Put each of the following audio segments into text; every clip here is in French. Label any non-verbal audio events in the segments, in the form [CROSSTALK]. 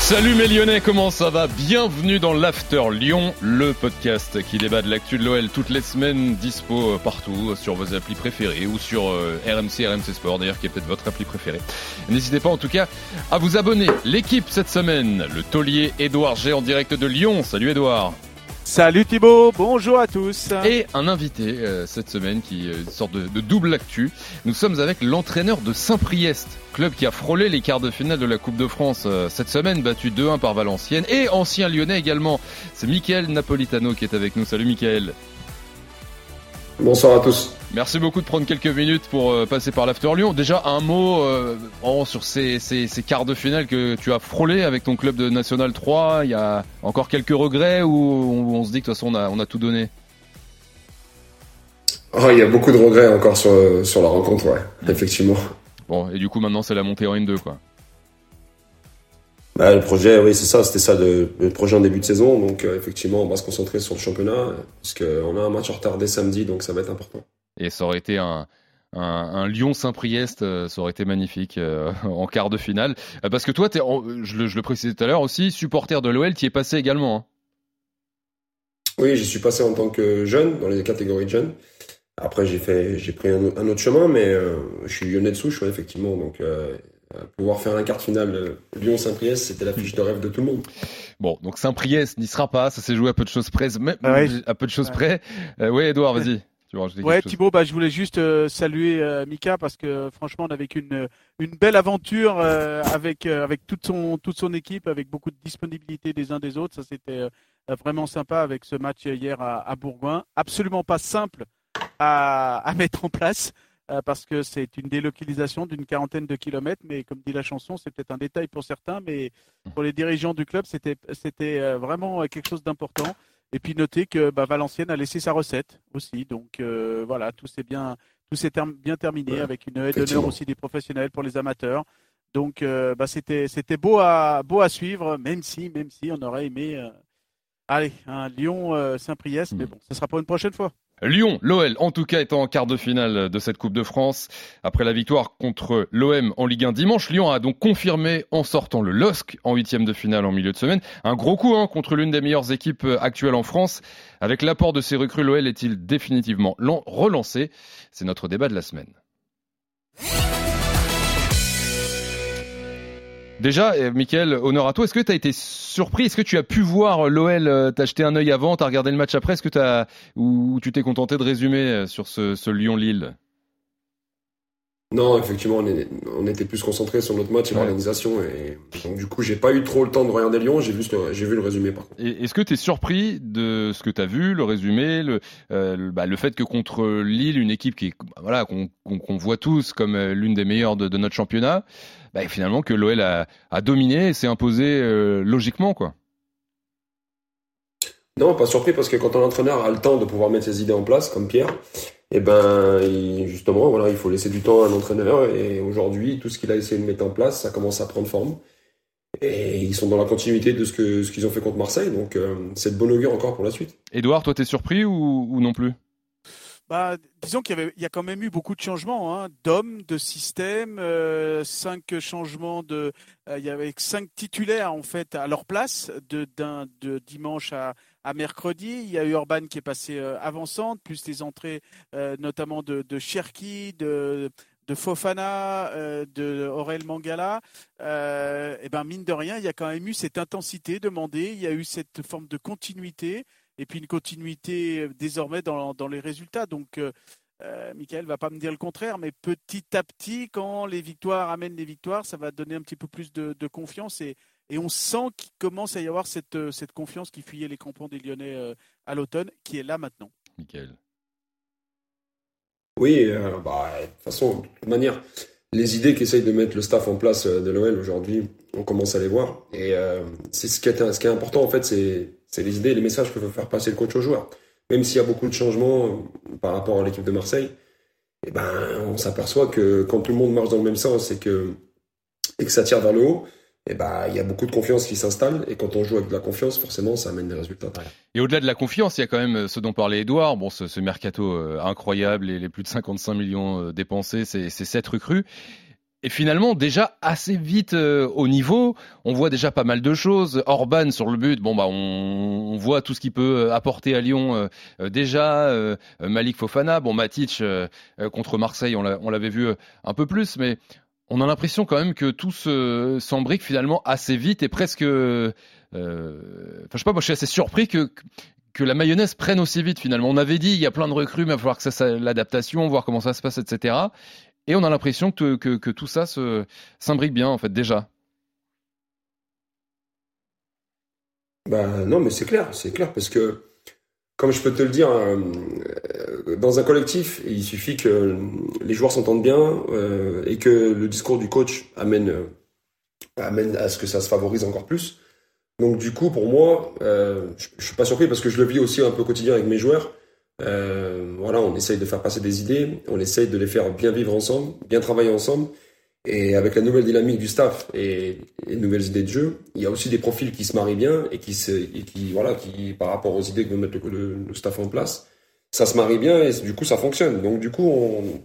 Salut mes Lyonnais, comment ça va? Bienvenue dans l'After Lyon, le podcast qui débat de l'actu de l'OL toutes les semaines, dispo euh, partout sur vos applis préférées ou sur euh, RMC, RMC Sport d'ailleurs qui est peut-être votre appli préférée. N'hésitez pas en tout cas à vous abonner. L'équipe cette semaine, le taulier Édouard G en direct de Lyon. Salut Édouard Salut Thibaut, bonjour à tous. Et un invité euh, cette semaine qui est une sorte de, de double actu. Nous sommes avec l'entraîneur de Saint-Priest, club qui a frôlé les quarts de finale de la Coupe de France euh, cette semaine, battu 2-1 par Valenciennes, et ancien lyonnais également. C'est Mickaël Napolitano qui est avec nous. Salut Mickaël. Bonsoir à tous. Merci beaucoup de prendre quelques minutes pour euh, passer par l'After Lyon. Déjà un mot euh, oh, sur ces, ces, ces, quarts de finale que tu as frôlé avec ton club de National 3. Il y a encore quelques regrets ou on, on se dit que de toute façon on a, on a tout donné? Oh, Il y a beaucoup de regrets encore sur, sur la rencontre, ouais, effectivement. Bon, et du coup maintenant c'est la montée en N2 quoi. Bah, le projet, oui, c'est ça, c'était ça le, le, projet en début de saison. Donc, euh, effectivement, on va se concentrer sur le championnat, parce qu'on a un match en retard dès samedi, donc ça va être important. Et ça aurait été un, un, un Lyon-Saint-Priest, euh, ça aurait été magnifique euh, [LAUGHS] en quart de finale. Parce que toi, es, je, le, je le précisais tout à l'heure aussi, supporter de l'OL, qui est passé également. Hein. Oui, j'y suis passé en tant que jeune, dans les catégories de jeunes. Après, j'ai fait, j'ai pris un, un, autre chemin, mais je suis lyonnais de souche, ouais, effectivement. Donc, pouvoir faire un quart de finale Lyon-Saint-Priest, c'était la fiche de rêve de tout le monde. Bon, donc Saint-Priest n'y sera pas, ça s'est joué à peu de choses près, même ah ouais. à peu de choses ouais. près. Euh, oui, Edouard, vas-y. Ouais, Thibaut, bah, je voulais juste euh, saluer euh, Mika parce que franchement, on a vécu une, une belle aventure euh, avec avec toute son toute son équipe, avec beaucoup de disponibilité des uns des autres. Ça, c'était vraiment sympa avec ce match hier à, à Bourgoin. Absolument pas simple à, à mettre en place parce que c'est une délocalisation d'une quarantaine de kilomètres, mais comme dit la chanson, c'est peut-être un détail pour certains, mais pour les dirigeants du club, c'était c'était vraiment quelque chose d'important. Et puis noter que bah, Valenciennes a laissé sa recette aussi. Donc euh, voilà, tout s'est bien, tout s'est bien terminé ouais, avec une aide d'honneur aussi des professionnels pour les amateurs. Donc euh, bah, c'était c'était beau à beau à suivre, même si même si on aurait aimé euh, allez un Lyon euh, Saint-Priest, mmh. mais bon, ce sera pour une prochaine fois. Lyon, l'OL, en tout cas, est en quart de finale de cette Coupe de France. Après la victoire contre l'OM en Ligue 1 dimanche, Lyon a donc confirmé en sortant le LOSC en huitième de finale en milieu de semaine. Un gros coup hein, contre l'une des meilleures équipes actuelles en France. Avec l'apport de ces recrues, l'OL est-il définitivement relancé? C'est notre débat de la semaine. Déjà, euh, Mickaël, honneur à toi. Est-ce que tu as été surpris? Est-ce que tu as pu voir l'OL euh, T'as jeté un œil avant, t'as regardé le match après? Est-ce que t'as ou tu t'es contenté de résumer euh, sur ce, ce Lyon-Lille? Non, effectivement, on, est, on, était plus concentré sur notre match et ouais. l'organisation. Et donc, du coup, j'ai pas eu trop le temps de regarder Lyon. J'ai vu, j'ai vu le résumé, par contre. Est-ce que tu es surpris de ce que tu as vu, le résumé, le, euh, bah, le fait que contre Lille, une équipe qui, voilà, qu'on qu qu voit tous comme l'une des meilleures de, de notre championnat, bah, finalement que l'OL a, a, dominé et s'est imposé euh, logiquement, quoi? Non, pas surpris parce que quand un entraîneur a le temps de pouvoir mettre ses idées en place, comme Pierre, et eh ben il, justement voilà, il faut laisser du temps à un entraîneur. Et aujourd'hui, tout ce qu'il a essayé de mettre en place, ça commence à prendre forme. Et ils sont dans la continuité de ce que ce qu'ils ont fait contre Marseille, donc euh, c'est de bon augure encore pour la suite. Edouard, toi, t'es surpris ou, ou non plus? Bah, disons qu'il y, avait, il y a quand même eu beaucoup de changements hein, d'hommes, de systèmes, euh, cinq changements de, euh, il y avait cinq titulaires en fait à leur place de, d'un, de dimanche à, à mercredi. Il y a eu Urban qui est passé euh, avançante, plus les entrées euh, notamment de, Cherki, de, Fofana, euh, de Aurel Mangala, et ben mine de rien, il y a quand même eu cette intensité demandée, il y a eu cette forme de continuité, et puis une continuité désormais dans, dans les résultats. Donc, euh, Michael va pas me dire le contraire, mais petit à petit, quand les victoires amènent les victoires, ça va donner un petit peu plus de, de confiance et, et on sent qu'il commence à y avoir cette, cette confiance qui fuyait les crampons des Lyonnais euh, à l'automne, qui est là maintenant. Michael. Oui, euh, bah, de toute façon, de toute manière, les idées qu'essaye de mettre le staff en place de l'OL aujourd'hui, on commence à les voir. Et euh, c'est ce qui est, ce qui est important en fait, c'est c'est les idées, les messages que veut faire passer le coach aux joueurs. Même s'il y a beaucoup de changements euh, par rapport à l'équipe de Marseille, eh ben, on s'aperçoit que quand tout le monde marche dans le même sens et que, et que ça tire vers le haut, et bah il y a beaucoup de confiance qui s'installe et quand on joue avec de la confiance, forcément, ça amène des résultats. Et au-delà de la confiance, il y a quand même euh, ce dont parlait Edouard, bon ce, mercato euh, incroyable et les plus de 55 millions euh, dépensés, c'est sept recrues. Et finalement, déjà assez vite au niveau, on voit déjà pas mal de choses. Orban sur le but, bon bah on, on voit tout ce qu'il peut apporter à Lyon. déjà, Malik Fofana, bon Matic contre Marseille, on l'avait vu un peu plus, mais on a l'impression quand même que tout s'embrique finalement assez vite et presque. Euh, enfin, je sais pas, moi je suis assez surpris que la mayonnaise prenne aussi vite finalement. On avait dit il y a plein de recrues, mais il va falloir que ça, l'adaptation, voir comment ça se passe, etc. Et on a l'impression que, tout ça s'imbrique bien en fait déjà. Bah non, mais c'est clair, c'est clair parce que comme je peux te le dire, euh, dans un collectif, il suffit que les joueurs s'entendent bien euh, et que le discours du coach amène, euh, amène à ce que ça se favorise encore plus. Donc du coup, pour moi, je, je suis pas surpris parce que je le vis aussi un peu au quotidien avec mes joueurs. voilà, on essaye de faire passer des idées, on essaye de les faire bien vivre ensemble, bien travailler ensemble. Et avec la nouvelle dynamique du staff et les nouvelles idées de jeu, il y a aussi des profils qui se marient bien et qui, se, et qui voilà, qui par rapport aux idées que veut mettre le, staff en place, ça se marie bien et du coup ça fonctionne. Donc du coup,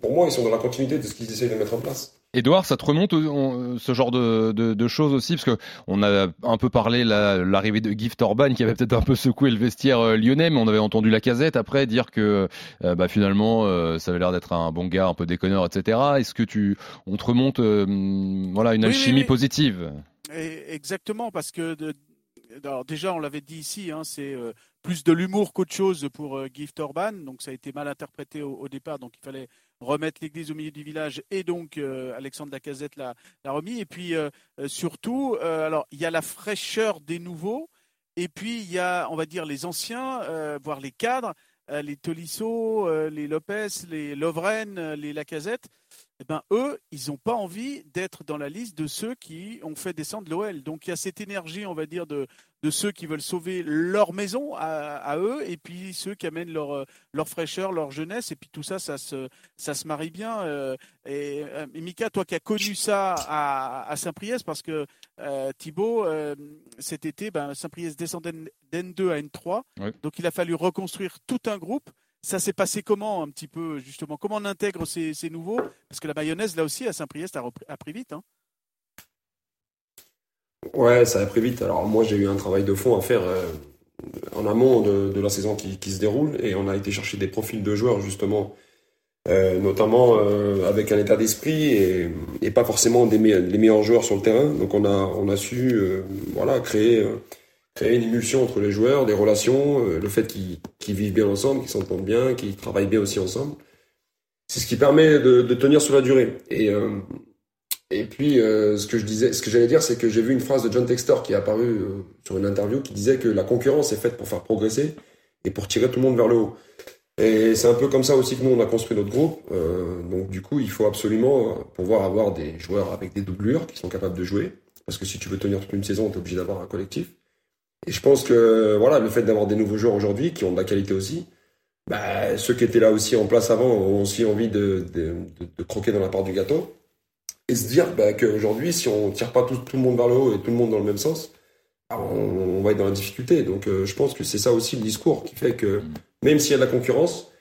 pour moi, ils sont dans la continuité de ce qu'ils essayent de mettre en place. Edouard, ça te remonte ce genre de, de, de, choses aussi? Parce que on a un peu parlé l'arrivée de Gift Orban qui avait peut-être un peu secoué le vestiaire euh, lyonnais, mais on avait entendu la casette après dire que euh, bah, finalement euh, ça avait l'air d'être un bon gars, un peu déconneur, etc. Est-ce que tu on te remonte voilà une alchimie positive? Exactement parce que alors déjà on l'avait dit ici, hein, c'est plus de l'humour qu'autre chose pour Gift Orban, donc ça a été mal interprété au, départ, donc il fallait remettre l'église au milieu du village et donc euh, Alexandre Lacazette l'a, l'a remis. Et puis euh, euh, surtout, alors il y a la fraîcheur des nouveaux et puis il y a, on va dire, les anciens, voire les cadres, les Tolisso, les Lopez, les Lovren, les Lacazette. Eh ben, eux, ils n'ont pas envie d'être dans la liste de ceux qui ont fait descendre l'OL. Donc il y a cette énergie, on va dire, de, de ceux qui veulent sauver leur maison à, eux, et puis ceux qui amènent leur, euh, leur fraîcheur, leur jeunesse, et puis tout ça, ça se, ça se marie bien. Euh, et, euh, Mika, toi qui as connu ça à, Saint-Priest, parce que Thibaut, cet été, ben, Saint-Priest descendait d'N2 à N3, donc il a fallu reconstruire tout un groupe. Ça s'est passé comment un petit peu justement? Comment on intègre ces, nouveaux? Parce que la mayonnaise là aussi à Saint-Priest a, a, pris vite. Hein Ouais, ça a pris vite. Alors moi j'ai eu un travail de fond à faire euh, en amont de, la saison qui, se déroule et on a été chercher des profils de joueurs justement, euh, notamment euh, avec un état d'esprit et, pas forcément les meilleurs joueurs sur le terrain. Donc on a on a su voilà créer créer une émulsion entre les joueurs, des relations, le fait qu'ils vivent bien ensemble, qu'ils s'entendent bien, qu'ils travaillent bien aussi ensemble. C'est ce qui permet de, tenir sur la durée. Et et puis, euh, ce que je disais, ce que j'allais dire, c'est que j'ai vu une phrase de John Textor qui est apparue euh, sur une interview qui disait que la concurrence est faite pour faire progresser et pour tirer tout le monde vers le haut. Et c'est un peu comme ça aussi que nous on a construit notre groupe. Euh, donc du coup, il faut absolument pouvoir avoir des joueurs avec des doublures qui sont capables de jouer, parce que si tu veux tenir toute une saison, tu es obligé d'avoir un collectif. Et je pense que voilà, le fait d'avoir des nouveaux joueurs aujourd'hui qui ont de la qualité aussi, bah, ceux qui étaient là aussi en place avant ont aussi envie de, de, de croquer dans la part du gâteau et se dire bah, qu'aujourd'hui, si on tire pas tout, tout, le monde vers le haut et tout le monde dans le même sens, bah, on, va être dans la difficulté. Donc euh, je pense que c'est ça aussi le discours qui fait que même s'il y a de la concurrence,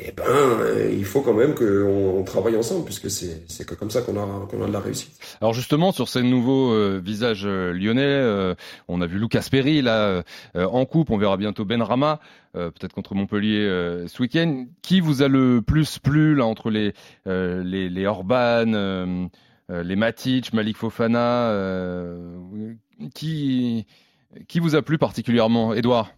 eh ben, euh, il faut quand même qu'on travaille ensemble, puisque c'est comme ça qu'on a, de la réussite. Alors justement, sur ces nouveaux euh, visages lyonnais, on a vu Lucas Perry là en coupe, on verra bientôt Ben Rama, peut-être contre Montpellier ce week-end. Qui vous a le plus plu là entre les les, les Orban, les Matic, Malik Fofana, qui qui vous a plu particulièrement, Edouard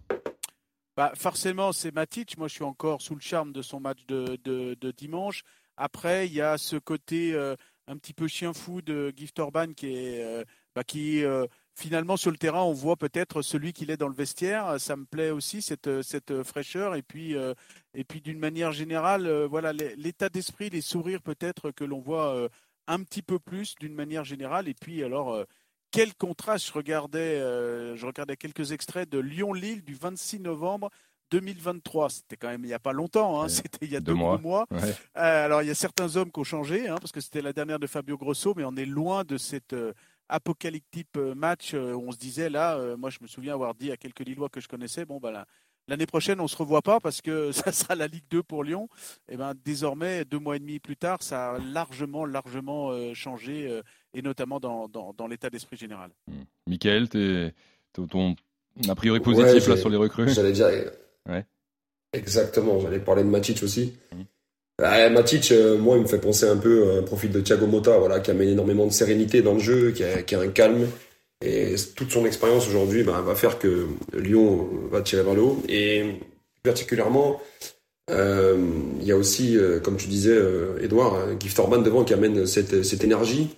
bah, forcément, c'est Matic. Moi, je suis encore sous le charme de son match de, de, dimanche. Après, il y a ce côté euh, un petit peu chien fou de Gift Orban qui est, euh, bah, qui euh, finalement sur le terrain, on voit peut-être celui qu'il est dans le vestiaire. Ça me plaît aussi cette, cette fraîcheur et puis et puis d'une manière générale, voilà l'état d'esprit, les sourires peut-être que l'on voit un petit peu plus d'une manière générale. Et puis alors quel contraste. Je regardais, euh, je regardais quelques extraits de Lyon-Lille du 26 novembre 2023. C'était quand même il n'y a pas longtemps, hein. c'était il y a deux, mois. Euh, alors il y a certains hommes qui ont changé, hein, parce que c'était la dernière de Fabio Grosso, mais on est loin de cette, euh, apocalyptique match où on se disait là, moi je me souviens avoir dit à quelques Lillois que je connaissais, bon bah l'année prochaine on se revoit pas parce que [LAUGHS] ça sera la Ligue 2 pour Lyon. Et ben désormais deux mois et demi plus tard, ça a largement largement changé et notamment dans, dans, l'état d'esprit général. Mmh. Michael, ton a priori positif là sur les recrues. J'allais dire. Ouais. Exactement, j'allais parler de Matic aussi. Mmh. Bah, Matic, euh, moi, il me fait penser un peu à un profil de Thiago Motta, voilà, qui amène énormément de sérénité dans le jeu, qui a, qui a un calme. Et toute son expérience aujourd'hui bah, va faire que Lyon va tirer vers le haut. Et particulièrement, euh, il y a aussi, euh, comme tu disais, Edouard, Gift Orban devant qui amène cette, cette énergie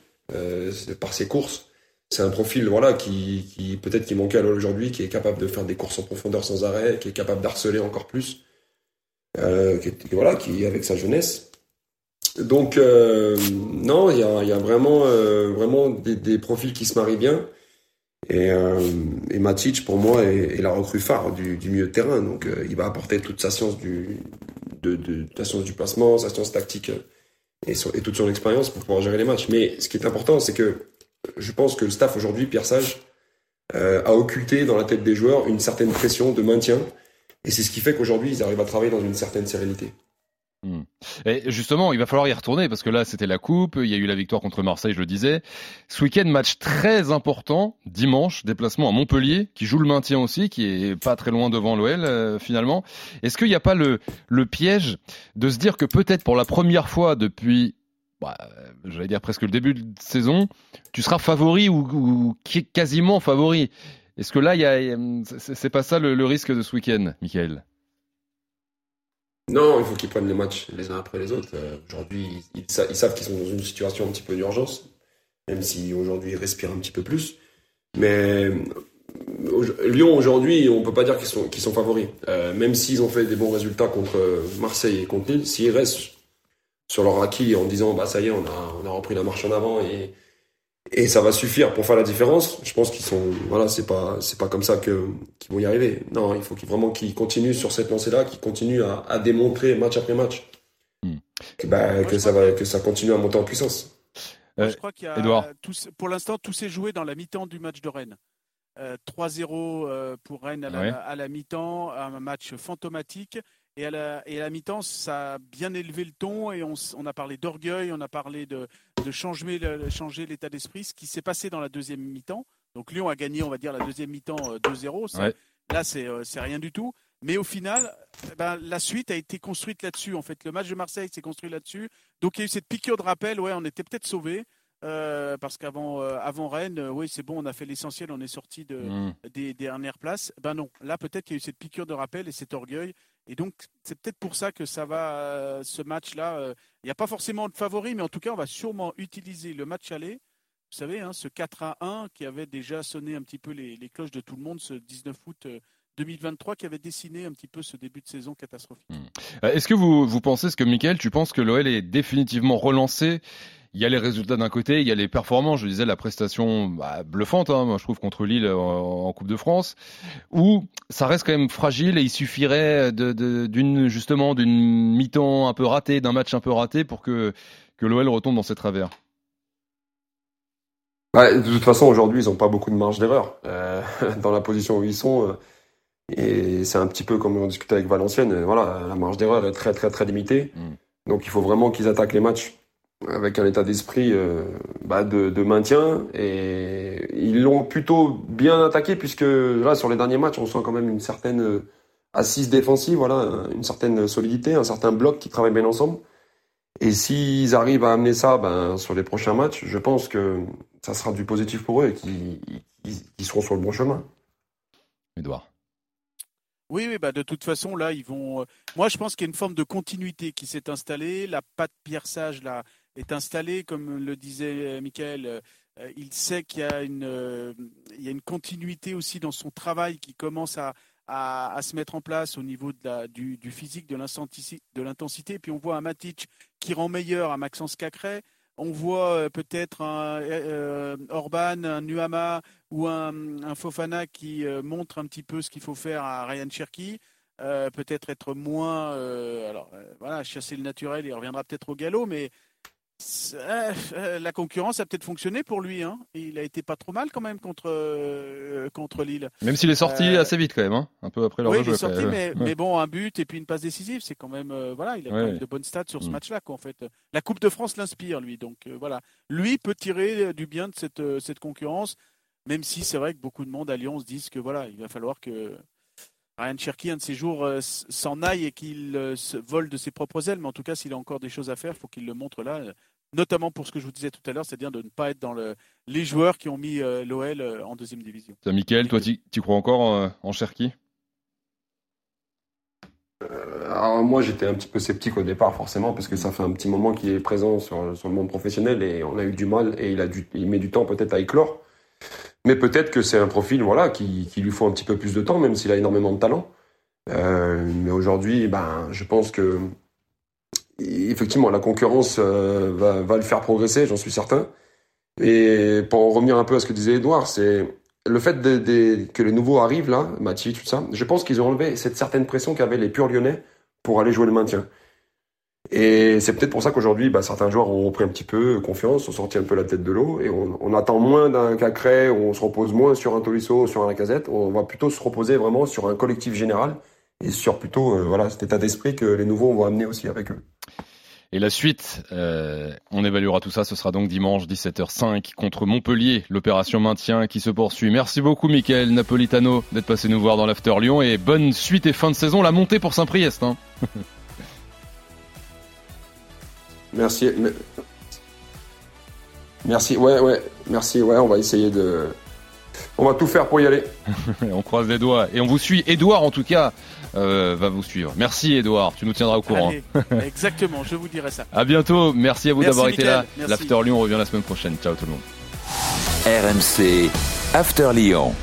par ses courses. C'est un profil voilà qui, qui peut-être qui manquait à aujourd'hui, qui est capable de faire des courses en profondeur sans arrêt, qui est capable d'harceler encore plus. Euh, qui, voilà, qui avec sa jeunesse. Donc euh, non, il y a, vraiment, euh, vraiment des, profils qui se marient bien. Et, et Matic, pour moi, est, la recrue phare du, du, milieu de terrain. Donc il va apporter toute sa science du, de, de, sa science du placement, sa science tactique et, et toute son expérience pour pouvoir gérer les matchs. Mais ce qui est important, c'est que je pense que le staff aujourd'hui, Pierre Sage, a occulté dans la tête des joueurs une certaine pression de maintien et c'est ce qui fait qu'aujourd'hui, ils arrivent à travailler dans une certaine sérénité. Hmm. Et justement, il va falloir y retourner parce que là, c'était la coupe. Il y a eu la victoire contre Marseille, je le disais. Ce week-end, match très important, dimanche, déplacement à Montpellier, qui joue le maintien aussi, qui est pas très loin devant l'OL euh, finalement. Est-ce qu'il n'y a pas le, le piège de se dire que peut-être pour la première fois depuis, bah, j'allais dire presque le début de saison, tu seras favori ou, quasiment favori? Est-ce que là, c'est pas ça le, risque de ce week-end, Michael? Non, il faut qu'ils prennent les matchs les uns après les autres. Euh, aujourd'hui, ils, savent qu'ils sont dans une situation un petit peu d'urgence, même si aujourd'hui ils respirent un petit peu plus. Mais Lyon aujourd'hui, on peut pas dire qu'ils sont, sont favoris. Euh, même s'ils ont fait des bons résultats contre Marseille et contre Lille, s'ils restent sur leur acquis en disant bah ça y est, on a, on a repris la marche en avant et et ça va suffire pour faire la différence. Je pense qu'ils sont, voilà, c'est pas, c'est pas comme ça que qu'ils vont y arriver. Non, il faut qu'ils, vraiment qu'ils continuent sur cette lancée-là, qu'ils continuent à, à, démontrer match après match hmm. que, bah, que ça va, que ça continue à monter en puissance. Euh, je crois qu'il y a, pour l'instant, tout s'est joué dans la mi-temps du match de Rennes. 3-0 euh, euh, pour Rennes à la, à la mi-temps, un match fantomatique. Et à la, et à la mi-temps, ça a bien élevé le ton et on, on a parlé d'orgueil, on a parlé de, de changer, changer l'état d'esprit. Ce qui s'est passé dans la deuxième mi-temps. Donc Lyon a gagné, on va dire, la deuxième mi-temps 2-0. Euh, là, euh, c'est rien du tout. Mais au final, eh ben, la suite a été construite là-dessus. En fait, le match de Marseille s'est construit là-dessus. Donc il y a eu cette piqûre de rappel. Ouais, on était peut-être sauvés. Euh, parce qu'avant avant Rennes, oui, c'est bon, on a fait l'essentiel, on est sorti de, mmh. des, dernières places. Ben non, là peut-être qu'il y a eu cette piqûre de rappel et cet orgueil. Et donc, c'est peut-être pour ça que ça va, euh, ce match-là. Euh, il n'y a pas forcément de favori, mais en tout cas, on va sûrement utiliser le match aller. Vous savez, hein, ce 4 à 1 qui avait déjà sonné un petit peu les, cloches de tout le monde ce 19 août 2023, euh, qui avait dessiné un petit peu ce début de saison catastrophique. Hmm. Est-ce que vous, vous pensez, ce que Michael, tu penses que l'OL est définitivement relancé il y a les résultats d'un côté, il y a les performances. Je disais la prestation bah, bluffante, hein, moi je trouve contre Lille en, Coupe de France, où ça reste quand même fragile et il suffirait d'une justement d'une mi-temps un peu ratée, d'un match un peu raté pour que que l'OL retombe dans ses travers. Bah, de toute façon, aujourd'hui, ils n'ont pas beaucoup de marge d'erreur euh, [LAUGHS] dans la position où ils sont. Euh, et c'est un petit peu comme on discutait avec Valenciennes. Voilà, la marge d'erreur est très très très limitée. Mm. Donc il faut vraiment qu'ils attaquent les matchs avec un état d'esprit euh, bah de, de, maintien et ils l'ont plutôt bien attaqué puisque là sur les derniers matchs on sent quand même une certaine euh, assise défensive voilà une certaine solidité un certain bloc qui travaille bien ensemble et s'ils arrivent à amener ça ben, sur les prochains matchs je pense que ça sera du positif pour eux et qu'ils seront sur le bon chemin Edouard oui, oui, bah de toute façon, là, ils vont. Euh, moi, je pense qu'il y a une forme de continuité qui s'est installée. La patte Pierre Sage, là, est installé, comme le disait Michael. Euh, il sait qu'il y, a une, euh, y a une continuité aussi dans son travail qui commence à, à, se mettre en place au niveau de la, du, physique, de l'intensité. Puis on voit un Matic qui rend meilleur à Maxence Cacré. On voit euh, peut-être un Orban, un Nuama ou un, Fofana qui montre un petit peu ce qu'il faut faire à Ryan Cherky. peut-être être moins, alors voilà, chasser le naturel, il reviendra peut-être au galop, mais euh, la concurrence a peut-être fonctionné pour lui. Hein. Il a été pas trop mal quand même contre, euh, contre Lille. Même s'il est sorti euh, assez vite quand même, hein. un peu après leur oui, il est sorti, mais, mais, bon, un but et puis une passe décisive, c'est quand même voilà, il a quand même de bonnes stats sur ce mm. match-là. En fait, la Coupe de France l'inspire lui, donc voilà, lui peut tirer du bien de cette, cette concurrence, même si c'est vrai que beaucoup de monde à Lyon se disent que voilà, il va falloir que Ryan Cherky, un de ces jours, s'en aille et qu'il se vole de ses propres ailes. Mais en tout cas, s'il a encore des choses à faire, il faut qu'il le montre là notamment pour ce que je vous disais tout à l'heure, c'est-à-dire de ne pas être dans le, les joueurs qui ont mis euh, l'OL euh, en deuxième division. Ça, Michael, toi, tu crois encore euh, en Cherki? Alors moi j'étais un petit peu sceptique au départ forcément parce que ça fait un petit moment qu'il est présent sur, sur, le monde professionnel et on a eu du mal et il a du, il met du temps peut-être à éclore. Mais peut-être que c'est un profil voilà qui, qui, lui faut un petit peu plus de temps même s'il a énormément de talent. mais aujourd'hui ben je pense que effectivement, la concurrence euh, va, va, le faire progresser, j'en suis certain. Et pour en revenir un peu à ce que disait Edouard, c'est le fait que les nouveaux arrivent là, Mathieu, tout ça. Je pense qu'ils ont enlevé cette certaine pression qu'avaient les purs lyonnais pour aller jouer le maintien. Et c'est peut-être pour ça qu'aujourd'hui, bah, certains joueurs ont repris un petit peu confiance, ont sorti un peu la tête de l'eau, et on, attend moins d'un Cacré, on se repose moins sur un Tolisso, sur un Lacazette, on va plutôt se reposer vraiment sur un collectif général, et sur plutôt euh, voilà, cet état d'esprit que les nouveaux vont amener aussi avec eux. Et la suite, euh, on évaluera tout ça, ce sera donc dimanche 17h05 contre Montpellier, l'opération maintien qui se poursuit. Merci beaucoup Michael Napolitano d'être passé nous voir dans l'After Lyon et bonne suite et fin de saison, la montée pour Saint-Priest. Hein. [LAUGHS] merci. Merci, ouais, ouais, merci, ouais, on va essayer de... On va tout faire pour y aller. [LAUGHS] on croise les doigts et on vous suit. Edouard en tout cas euh, va vous suivre. Merci Edouard, tu nous tiendras au courant. [LAUGHS] exactement, je vous dirai ça. À bientôt, merci à vous d'avoir été là. L'After Lyon revient la semaine prochaine. Ciao tout le monde. RMC After Lyon.